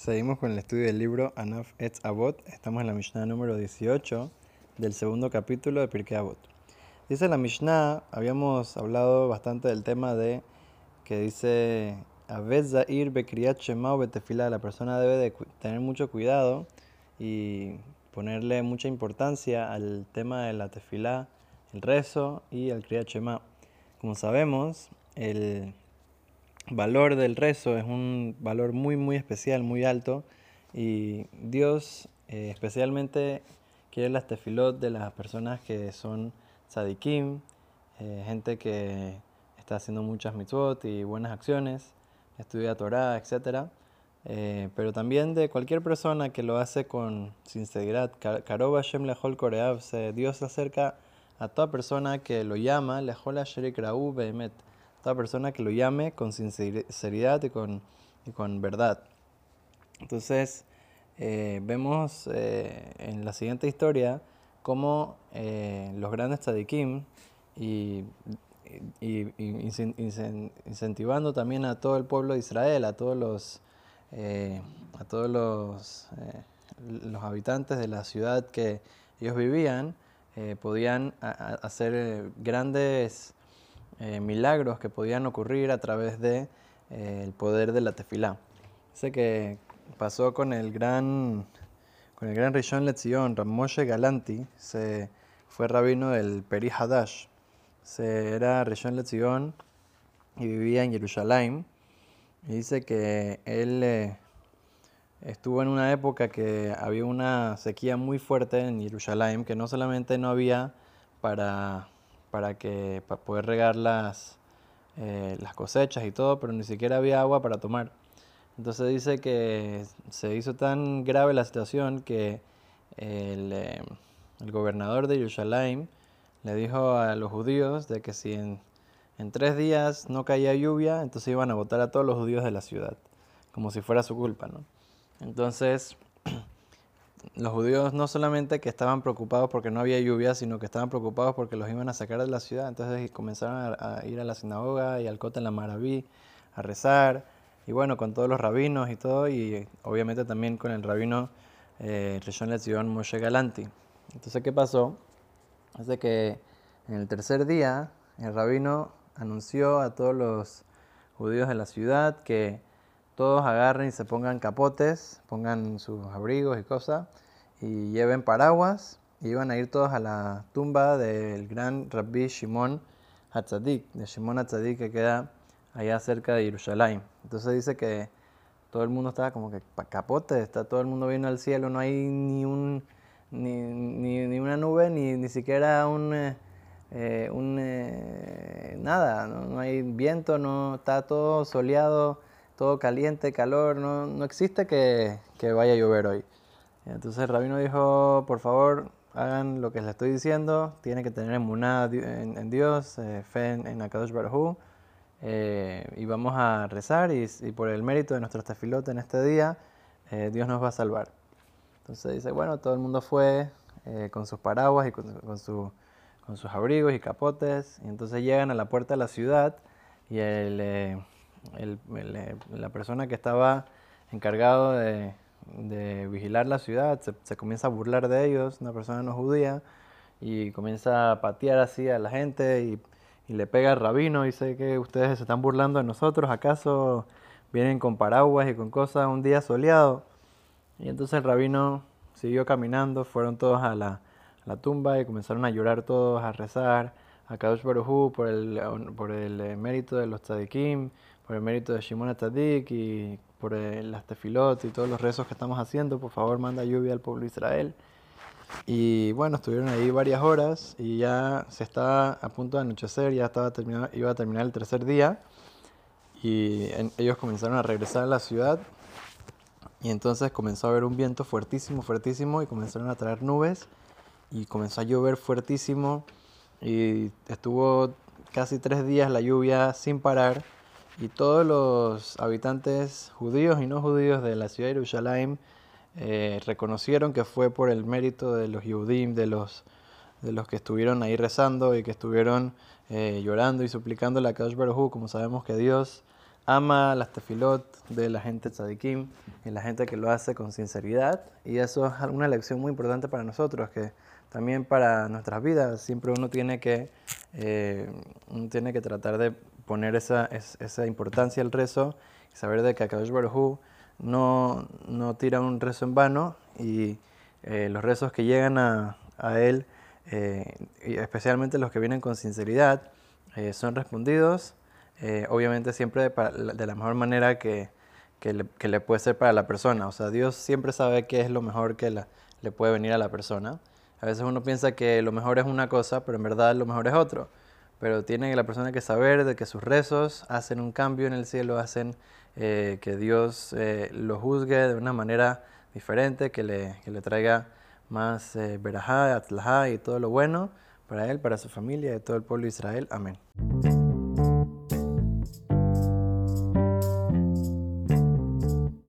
Seguimos con el estudio del libro Anaf Etz Avot. Estamos en la Mishnah número 18 del segundo capítulo de Pirkei Avot. Dice la Mishnah, habíamos hablado bastante del tema de que dice ir Bekriyat Shema Betefila. La persona debe de tener mucho cuidado y ponerle mucha importancia al tema de la tefilá, el rezo y el Kriyat Shema. Como sabemos, el valor del rezo es un valor muy, muy especial, muy alto. Y Dios eh, especialmente quiere las tefilot de las personas que son tzadikim, eh, gente que está haciendo muchas mitzvot y buenas acciones, estudia Torah, etc. Eh, pero también de cualquier persona que lo hace con sinceridad. Karob Hashem lehol koreav, Dios se acerca a toda persona que lo llama, lehol asherik behemet toda persona que lo llame con sinceridad y con, con verdad. Entonces, eh, vemos eh, en la siguiente historia cómo eh, los grandes tzadikim y, incentivando también a todo el pueblo de Israel, a todos los, a todos los, los habitantes de la ciudad que ellos vivían, podían hacer grandes eh, milagros que podían ocurrir a través de eh, poder de la tefilá. Dice que pasó con el gran con el gran Rishon Lezion, Ramoshe Galanti, se fue rabino del Peri Hadash. Se era Rishon Lezion y vivía en Jerusalén. Y dice que él eh, estuvo en una época que había una sequía muy fuerte en Jerusalén, que no solamente no había para para, que, para poder regar las, eh, las cosechas y todo, pero ni siquiera había agua para tomar. Entonces dice que se hizo tan grave la situación que el, eh, el gobernador de Jerusalén le dijo a los judíos de que si en, en, tres días no caía lluvia, entonces iban a votar a todos los judíos de la ciudad, como si fuera su culpa, ¿no? Entonces los judíos no solamente que estaban preocupados porque no había lluvia, sino que estaban preocupados porque los iban a sacar de la ciudad. Entonces comenzaron a, ir a la sinagoga y al Cota en la Maraví a rezar. Y bueno, con todos los rabinos y todo, y obviamente también con el rabino eh, Rishon Lezion Moshe Galanti. Entonces, ¿qué pasó? Hace que en el tercer día el rabino anunció a todos los judíos de la ciudad que todos agarren y se pongan capotes, pongan sus abrigos y cosas, y lleven paraguas, y iban a ir todos a la tumba del gran Rabbi Shimon Hatzadik, de Shimon Hatzadik que queda allá cerca de Jerusalén. Entonces dice que todo el mundo estaba como que capote, está todo el mundo viendo al cielo, no hay ni un ni, una nube, ni, ni siquiera un, eh, eh, un eh, nada, ¿no? no hay viento, no está todo soleado todo caliente, calor, no, no existe que, que, vaya a llover hoy. Entonces el rabino dijo, por favor, hagan lo que les estoy diciendo, tienen que tener emuná en, Dios, eh, fe en, en Akadosh Baruj eh, y vamos a rezar y, por el mérito de nuestro tefilote en este día, eh, Dios nos va a salvar. Entonces dice, bueno, todo el mundo fue con sus paraguas y con, con, su, con, sus abrigos y capotes, y entonces llegan a la puerta de la ciudad y el eh, la persona que estaba encargado de, vigilar la ciudad se, comienza a burlar de ellos, una persona no judía, y comienza a patear así a la gente y, le pega al rabino y dice que ustedes se están burlando de nosotros, ¿acaso vienen con paraguas y con cosas un día soleado? Y entonces el rabino siguió caminando, fueron todos a la, tumba y comenzaron a llorar todos, a rezar a Kadosh Baruj por el, por el eh, mérito de los tzadikim, por el mérito de Shimon Tzadik y por las tefilot y todos los rezos que estamos haciendo, por favor manda lluvia al pueblo de Israel. Y bueno, estuvieron ahí varias horas y ya se estaba a punto de anochecer, ya estaba iba a terminar el tercer día. Y ellos comenzaron a regresar a la ciudad. Y entonces comenzó a haber un viento fuertísimo, fuertísimo y comenzaron a traer nubes y comenzó a llover fuertísimo. Y estuvo casi tres días la lluvia sin parar y todos los habitantes judíos y no judíos de la ciudad de Jerusalén eh, reconocieron que fue por el mérito de los Yehudim, de los, de los que estuvieron ahí rezando y que estuvieron eh, llorando y suplicando a Kadosh Baruj como sabemos que Dios ama las tefilot de la gente tzadikim y la gente que lo hace con sinceridad. Y eso es una lección muy importante para nosotros, que también para nuestras vidas siempre uno tiene que, eh, uno tiene que tratar de poner esa, esa importancia al rezo saber de que Akadosh Baruj no, no tira un rezo en vano y eh, los rezos que llegan a, a él, eh, y especialmente los que vienen con sinceridad, son respondidos eh, obviamente siempre de, la mejor manera que, que, le, puede ser para la persona. O sea, Dios siempre sabe qué es lo mejor que le puede venir a la persona. A veces uno piensa que lo mejor es una cosa, pero en verdad lo mejor es otro. Pero tiene la persona que saber de que sus rezos hacen un cambio en el cielo, hacen eh, que Dios eh, lo juzgue de una manera diferente, que le, que le traiga más eh, atlajá y todo lo bueno para él, para su familia y todo el pueblo de Israel. Amén.